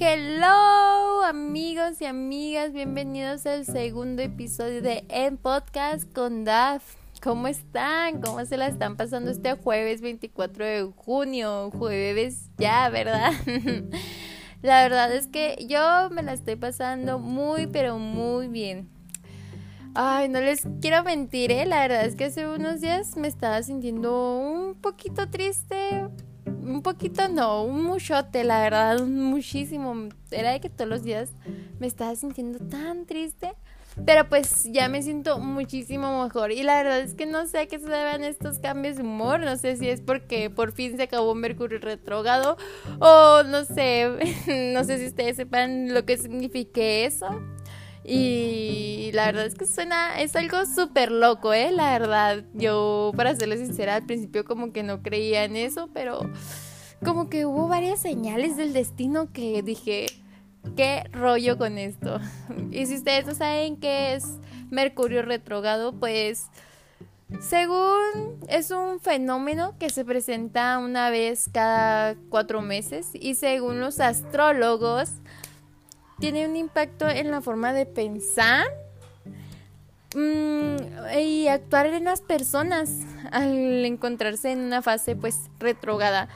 Hello amigos y amigas, bienvenidos al segundo episodio de En Podcast con Daf. ¿Cómo están? ¿Cómo se la están pasando este jueves 24 de junio? Jueves ya, ¿verdad? la verdad es que yo me la estoy pasando muy, pero muy bien. Ay, no les quiero mentir, ¿eh? La verdad es que hace unos días me estaba sintiendo un poquito triste. Un poquito no, un muchote, la verdad, muchísimo. Era de que todos los días me estaba sintiendo tan triste. Pero pues ya me siento muchísimo mejor. Y la verdad es que no sé a qué se deben estos cambios de humor. No sé si es porque por fin se acabó Mercurio retrógrado. O no sé. No sé si ustedes sepan lo que signifique eso. Y la verdad es que suena, es algo súper loco, ¿eh? La verdad, yo para serles sincera, al principio como que no creía en eso, pero como que hubo varias señales del destino que dije, ¿qué rollo con esto? Y si ustedes no saben qué es Mercurio retrógrado, pues según es un fenómeno que se presenta una vez cada cuatro meses y según los astrólogos, tiene un impacto en la forma de pensar mm, y actuar en las personas al encontrarse en una fase pues retrogada.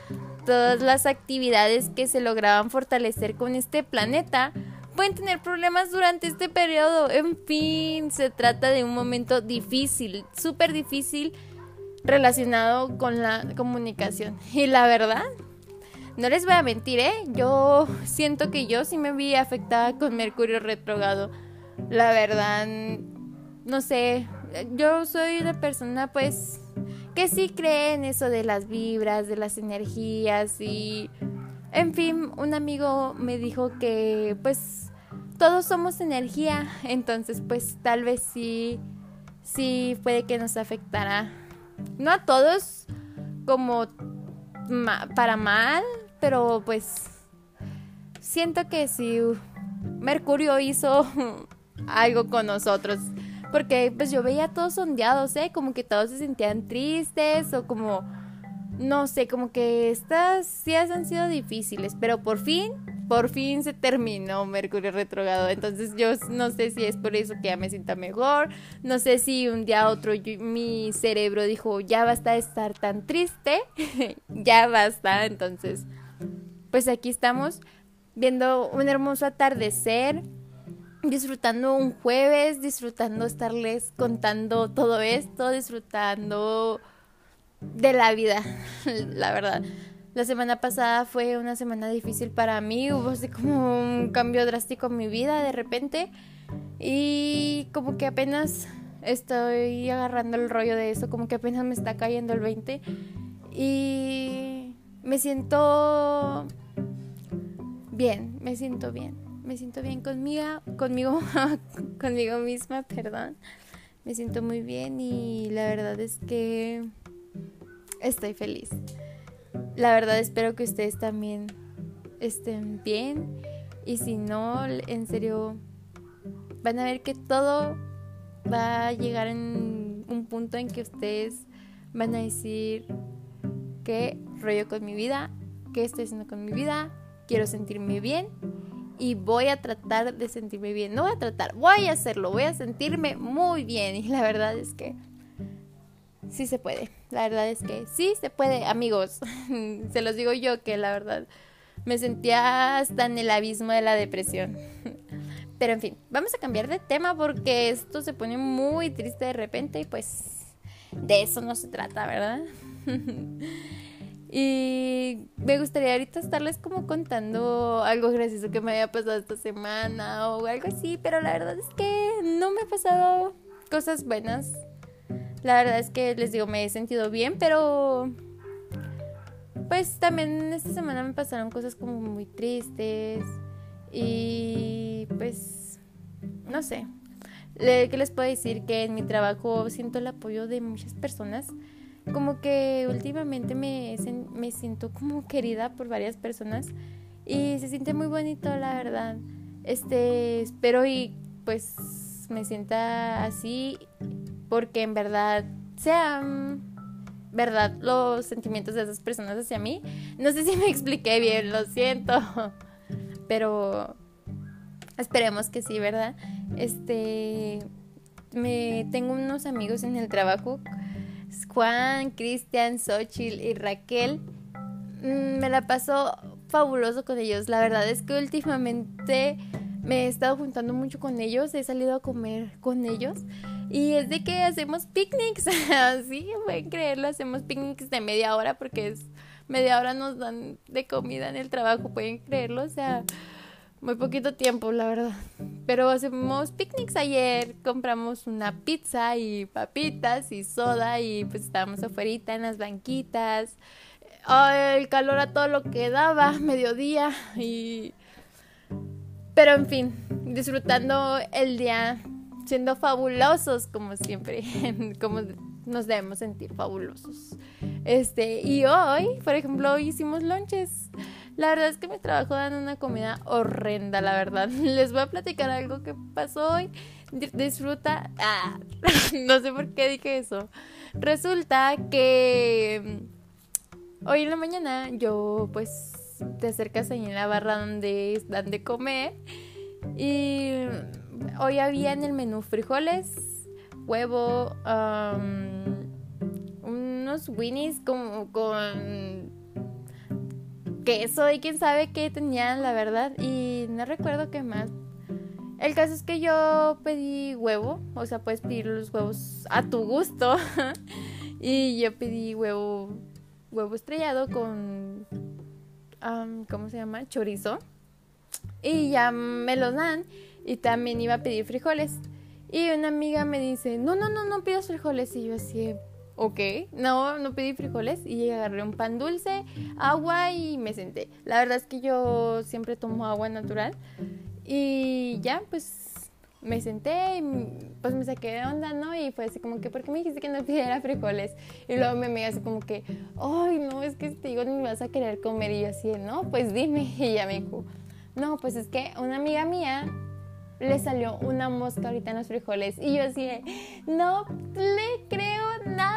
Todas las actividades que se lograban fortalecer con este planeta pueden tener problemas durante este periodo. En fin, se trata de un momento difícil, súper difícil relacionado con la comunicación. Y la verdad, no les voy a mentir, ¿eh? Yo siento que yo sí me vi afectada con Mercurio retrogrado. La verdad, no sé, yo soy una persona pues que sí cree en eso de las vibras, de las energías y... En fin, un amigo me dijo que pues todos somos energía, entonces pues tal vez sí, sí puede que nos afectara. No a todos como para mal, pero pues siento que si Mercurio hizo algo con nosotros, porque pues yo veía todos sondeados, ¿eh? Como que todos se sentían tristes o como, no sé, como que estas días han sido difíciles, pero por fin, por fin se terminó Mercurio retrogrado. Entonces yo no sé si es por eso que ya me sienta mejor, no sé si un día otro mi cerebro dijo, ya basta de estar tan triste, ya basta, entonces pues aquí estamos viendo un hermoso atardecer, disfrutando un jueves, disfrutando estarles contando todo esto, disfrutando de la vida, la verdad. La semana pasada fue una semana difícil para mí, hubo así como un cambio drástico en mi vida de repente y como que apenas estoy agarrando el rollo de eso, como que apenas me está cayendo el 20 y me siento bien, me siento bien. Me siento bien conmigo, conmigo, conmigo misma, perdón. Me siento muy bien y la verdad es que estoy feliz. La verdad espero que ustedes también estén bien y si no, en serio, van a ver que todo va a llegar en un punto en que ustedes van a decir qué rollo con mi vida, qué estoy haciendo con mi vida, quiero sentirme bien y voy a tratar de sentirme bien. No voy a tratar, voy a hacerlo, voy a sentirme muy bien. Y la verdad es que sí se puede. La verdad es que sí se puede, amigos. se los digo yo que la verdad me sentía hasta en el abismo de la depresión. Pero en fin, vamos a cambiar de tema porque esto se pone muy triste de repente y pues de eso no se trata, ¿verdad? Y me gustaría ahorita estarles como contando algo gracioso que me haya pasado esta semana o algo así, pero la verdad es que no me ha pasado cosas buenas. La verdad es que les digo, me he sentido bien, pero pues también esta semana me pasaron cosas como muy tristes y pues no sé. ¿Qué les puedo decir? Que en mi trabajo siento el apoyo de muchas personas como que últimamente me, me siento como querida por varias personas y se siente muy bonito, la verdad. Este, espero y pues me sienta así porque en verdad sean verdad los sentimientos de esas personas hacia mí. No sé si me expliqué bien, lo siento. pero esperemos que sí, ¿verdad? Este, me tengo unos amigos en el trabajo, Juan, Cristian, Xochitl y Raquel. Mm, me la paso fabuloso con ellos. La verdad es que últimamente me he estado juntando mucho con ellos, he salido a comer con ellos y es de que hacemos picnics, así pueden creerlo, hacemos picnics de media hora porque es media hora nos dan de comida en el trabajo, pueden creerlo, o sea, muy poquito tiempo, la verdad. Pero hacemos picnics ayer, compramos una pizza y papitas y soda y pues estábamos afuera en las banquitas. el calor a todo lo que daba, mediodía y pero en fin, disfrutando el día, siendo fabulosos como siempre, como nos debemos sentir fabulosos. Este, y hoy, por ejemplo, hoy hicimos lunches. La verdad es que mi trabajo dan una comida horrenda, la verdad. Les voy a platicar algo que pasó hoy. Disfruta. Ah, no sé por qué dije eso. Resulta que mm, hoy en la mañana yo pues te acercas ahí en la barra donde dan de comer. Y hoy había en el menú frijoles, huevo, unos winnies con queso y quién sabe qué tenían, la verdad. Y no recuerdo qué más. El caso es que yo pedí huevo, o sea, puedes pedir los huevos a tu gusto. y yo pedí huevo, huevo estrellado con ¿cómo se llama? Chorizo. Y ya me los dan. Y también iba a pedir frijoles. Y una amiga me dice, no, no, no, no pidas frijoles. Y yo así, ok, no, no pedí frijoles. Y agarré un pan dulce, agua y me senté. La verdad es que yo siempre tomo agua natural. Y ya, pues me senté y pues me saqué de onda, ¿no? Y fue así como que, ¿por qué me dijiste que no pidiera frijoles? Y luego me amiga así como que, ay, no, es que te digo, ni me vas a querer comer. Y yo así, no, pues dime. Y ella me dijo, no, pues es que una amiga mía le salió una mosca ahorita en los frijoles. Y yo así, no le creo nada.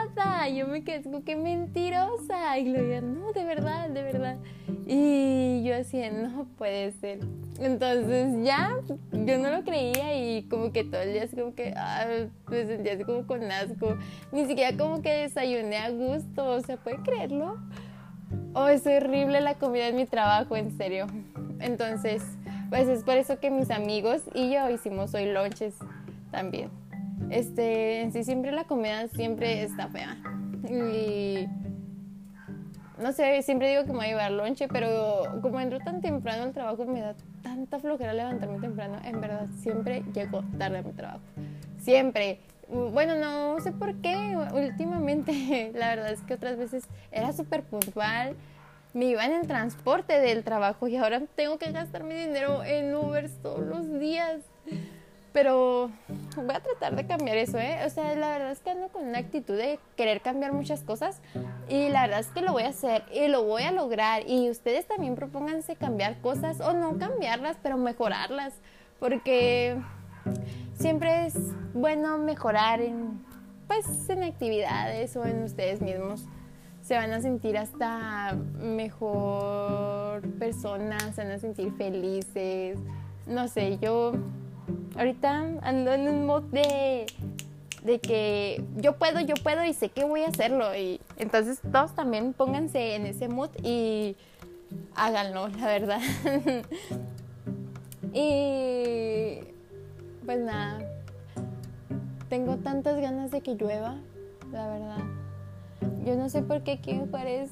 Yo me quedé como que mentirosa. Y dije, no, de verdad, de verdad. Y yo así, no puede ser. Entonces ya, yo no lo creía y como que todo el día así como que, ah, me sentía así como con asco. Ni siquiera como que desayuné a gusto. O sea, ¿puede creerlo? Oh, es horrible la comida en mi trabajo, en serio. Entonces, pues es por eso que mis amigos y yo hicimos hoy lunches también. Este, en sí siempre la comida siempre está fea. Y no sé, siempre digo que me voy a llevar lonche, pero como entro tan temprano al trabajo me da tanta flojera levantarme temprano. En verdad, siempre llego tarde a mi trabajo. Siempre. Bueno, no sé por qué. Últimamente, la verdad es que otras veces era súper puntual me iba en el transporte del trabajo y ahora tengo que gastar mi dinero en Uber todos los días. Pero voy a tratar de cambiar eso, ¿eh? O sea, la verdad es que ando con una actitud de querer cambiar muchas cosas y la verdad es que lo voy a hacer y lo voy a lograr. Y ustedes también propónganse cambiar cosas o no cambiarlas, pero mejorarlas. Porque siempre es bueno mejorar en, pues, en actividades o en ustedes mismos se van a sentir hasta mejor personas, se van a sentir felices. No sé, yo ahorita ando en un mood de, de que yo puedo, yo puedo y sé que voy a hacerlo. Y entonces todos también pónganse en ese mood y háganlo, la verdad. y pues nada, tengo tantas ganas de que llueva, la verdad. Yo no sé por qué aquí en Juárez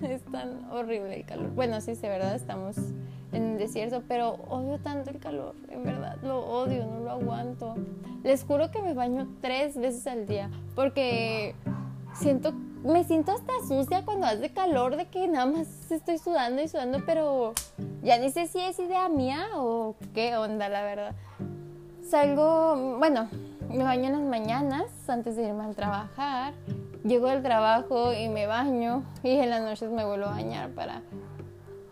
es tan horrible el calor. Bueno, sí, de verdad, estamos en el desierto, pero odio tanto el calor, en verdad, lo odio, no lo aguanto. Les juro que me baño tres veces al día, porque siento, me siento hasta sucia cuando hace calor, de que nada más estoy sudando y sudando, pero ya ni sé si es idea mía o qué onda, la verdad. Salgo, bueno, me baño en las mañanas antes de irme a trabajar llego del trabajo y me baño y en las noches me vuelvo a bañar para,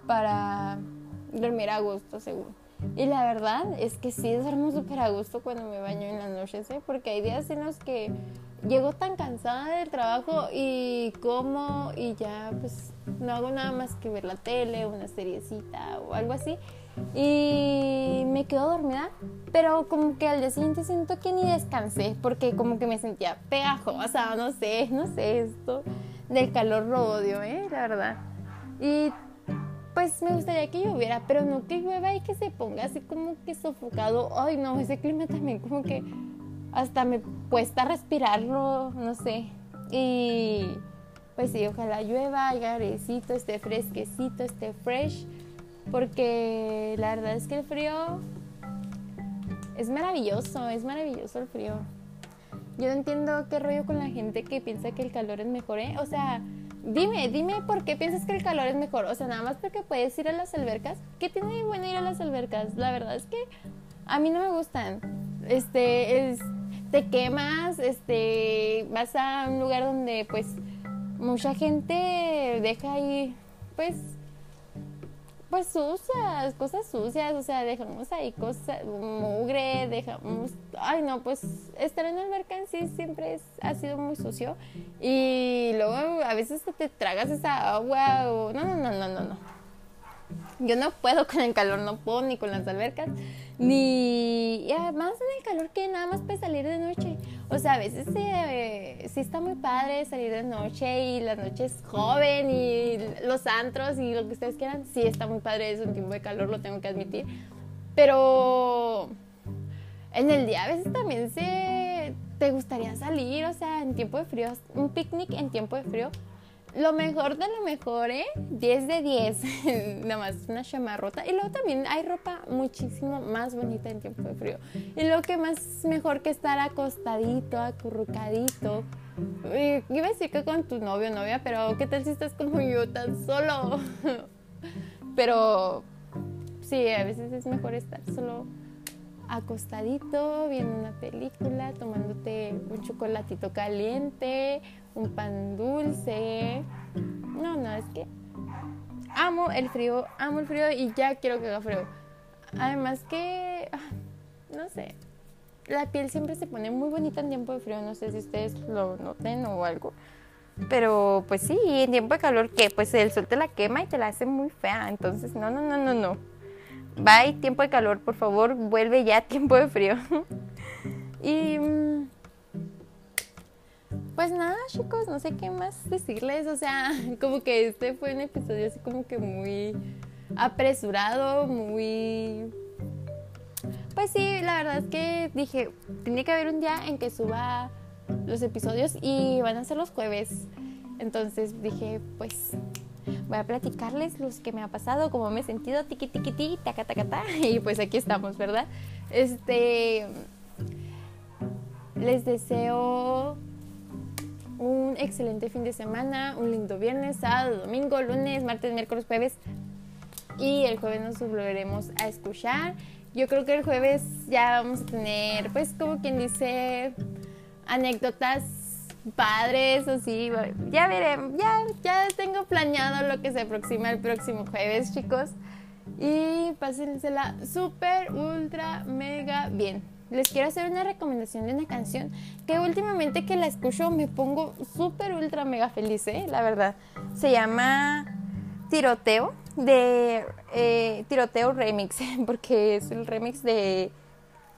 para dormir a gusto, según. Y la verdad es que sí duermo súper a gusto cuando me baño en las noches, ¿eh? porque hay días en los que llego tan cansada del trabajo y como y ya pues no hago nada más que ver la tele, una seriecita o algo así. y me quedo dormida, pero como que al día siguiente siento que ni descansé porque como que me sentía pegajosa, no sé, no sé, esto del calor lo odio, ¿eh? La verdad. Y pues me gustaría que lloviera, pero no que llueva y que se ponga así como que sofocado. Ay, no, ese clima también como que hasta me cuesta respirarlo, no sé. Y pues sí, ojalá llueva, haya airecito, esté fresquecito, esté fresh, porque la verdad es que el frío es maravilloso, es maravilloso el frío. Yo no entiendo qué rollo con la gente que piensa que el calor es mejor, ¿eh? O sea, dime, dime por qué piensas que el calor es mejor. O sea, nada más porque puedes ir a las albercas. ¿Qué tiene de bueno ir a las albercas? La verdad es que a mí no me gustan. Este, es, te quemas, este, vas a un lugar donde pues mucha gente deja ahí, pues, pues sucias, cosas sucias, o sea, dejamos ahí cosas, mugre, dejamos, ay no, pues estar en el alberca en sí siempre ha sido muy sucio y luego a veces te tragas esa agua no, no, no, no, no, no. Yo no puedo con el calor, no puedo ni con las albercas, ni y además en el calor que nada más puede salir de noche. O sea, a veces eh, sí está muy padre salir de noche y las noches joven y los antros y lo que ustedes quieran. Sí está muy padre, es un tiempo de calor, lo tengo que admitir. Pero en el día a veces también se te gustaría salir, o sea, en tiempo de frío, un picnic en tiempo de frío lo mejor de lo mejor, ¿eh? 10 de 10. Nada más una chamarrota. Y luego también hay ropa muchísimo más bonita en tiempo de frío. Y lo que más mejor que estar acostadito, acurrucadito. Iba a decir que con tu novio o novia, pero ¿qué tal si estás como yo tan solo? pero sí, a veces es mejor estar solo acostadito, viendo una película, tomándote un chocolatito caliente, un pan dulce. No, no, es que amo el frío, amo el frío y ya quiero que haga frío. Además que, ah, no sé, la piel siempre se pone muy bonita en tiempo de frío, no sé si ustedes lo noten o algo. Pero pues sí, en tiempo de calor, que Pues el sol te la quema y te la hace muy fea. Entonces, no, no, no, no, no. Bye, tiempo de calor, por favor, vuelve ya tiempo de frío. y mm, pues nada, chicos, no sé qué más decirles. O sea, como que este fue un episodio así como que muy apresurado, muy... Pues sí, la verdad es que dije, tiene que haber un día en que suba los episodios y van a ser los jueves. Entonces dije, pues voy a platicarles los que me ha pasado, cómo me he sentido, tiqui tiqui ti, taca taca ta, y pues aquí estamos, ¿verdad? Este les deseo un excelente fin de semana, un lindo viernes, sábado, domingo, lunes, martes, miércoles, jueves y el jueves nos volveremos a escuchar. Yo creo que el jueves ya vamos a tener, pues como quien dice, anécdotas padres o sí, ya veremos, ya, ya tengo planeado lo que se aproxima el próximo jueves, chicos. Y pásensela súper, ultra, mega bien. Les quiero hacer una recomendación de una canción que últimamente que la escucho me pongo súper, ultra, mega feliz, ¿eh? la verdad. Se llama Tiroteo, de eh, Tiroteo Remix, porque es el remix de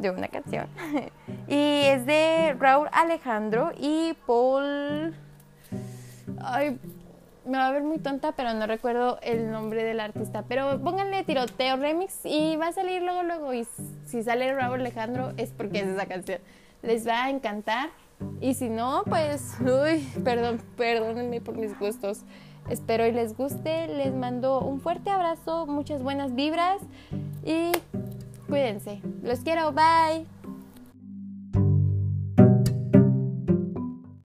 de una canción. y es de Raúl Alejandro y Paul... Ay, me va a ver muy tonta, pero no recuerdo el nombre del artista. Pero pónganle tiroteo remix y va a salir luego, luego. Y si sale Raúl Alejandro es porque es esa canción. Les va a encantar. Y si no, pues, uy, perdón, perdónenme por mis gustos. Espero y les guste. Les mando un fuerte abrazo, muchas buenas vibras y Cuídense. Los quiero. Bye.